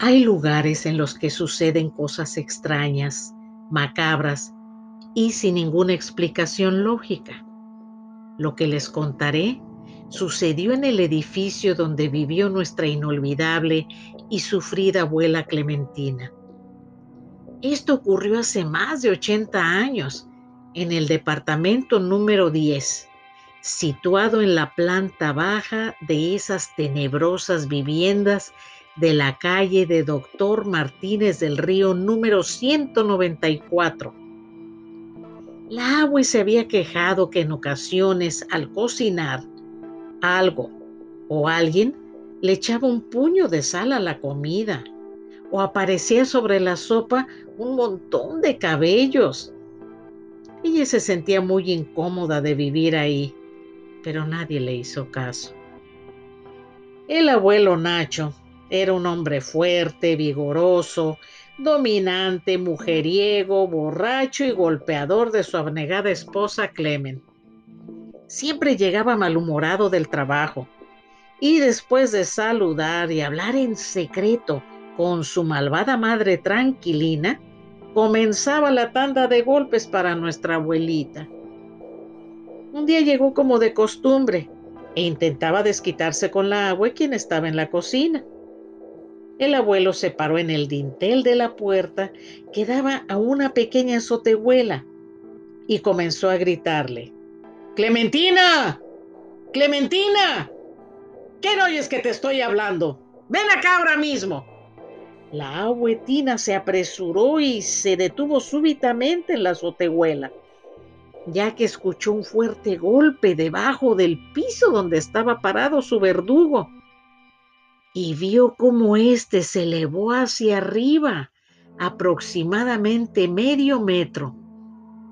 Hay lugares en los que suceden cosas extrañas, macabras y sin ninguna explicación lógica. Lo que les contaré sucedió en el edificio donde vivió nuestra inolvidable y sufrida abuela Clementina. Esto ocurrió hace más de 80 años en el departamento número 10, situado en la planta baja de esas tenebrosas viviendas de la calle de Doctor Martínez del Río número 194. La abue se había quejado que en ocasiones al cocinar algo o alguien le echaba un puño de sal a la comida o aparecía sobre la sopa un montón de cabellos. Ella se sentía muy incómoda de vivir ahí, pero nadie le hizo caso. El abuelo Nacho era un hombre fuerte, vigoroso, dominante, mujeriego, borracho y golpeador de su abnegada esposa Clemen. Siempre llegaba malhumorado del trabajo y después de saludar y hablar en secreto con su malvada madre tranquilina, comenzaba la tanda de golpes para nuestra abuelita. Un día llegó como de costumbre e intentaba desquitarse con la agua quien estaba en la cocina. El abuelo se paró en el dintel de la puerta que daba a una pequeña azotehuela y comenzó a gritarle. Clementina, Clementina, ¿qué no oyes que te estoy hablando? Ven acá ahora mismo. La abuetina se apresuró y se detuvo súbitamente en la azotehuela, ya que escuchó un fuerte golpe debajo del piso donde estaba parado su verdugo y vio cómo éste se elevó hacia arriba, aproximadamente medio metro,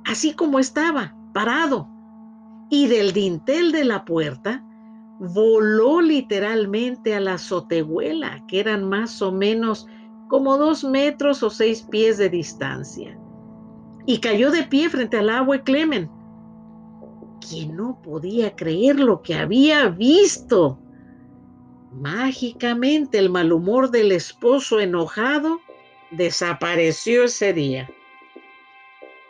así como estaba, parado, y del dintel de la puerta voló literalmente a la azotehuela, que eran más o menos como dos metros o seis pies de distancia, y cayó de pie frente al agua Clemen, quien no podía creer lo que había visto. Mágicamente el mal humor del esposo enojado desapareció ese día.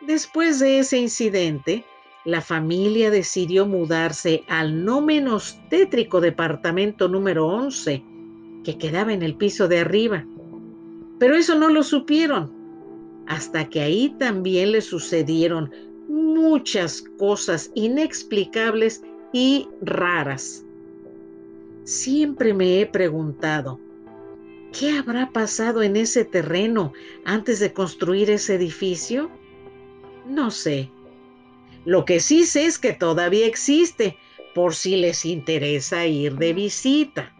Después de ese incidente, la familia decidió mudarse al no menos tétrico departamento número 11, que quedaba en el piso de arriba. Pero eso no lo supieron, hasta que ahí también le sucedieron muchas cosas inexplicables y raras. Siempre me he preguntado, ¿qué habrá pasado en ese terreno antes de construir ese edificio? No sé. Lo que sí sé es que todavía existe, por si les interesa ir de visita.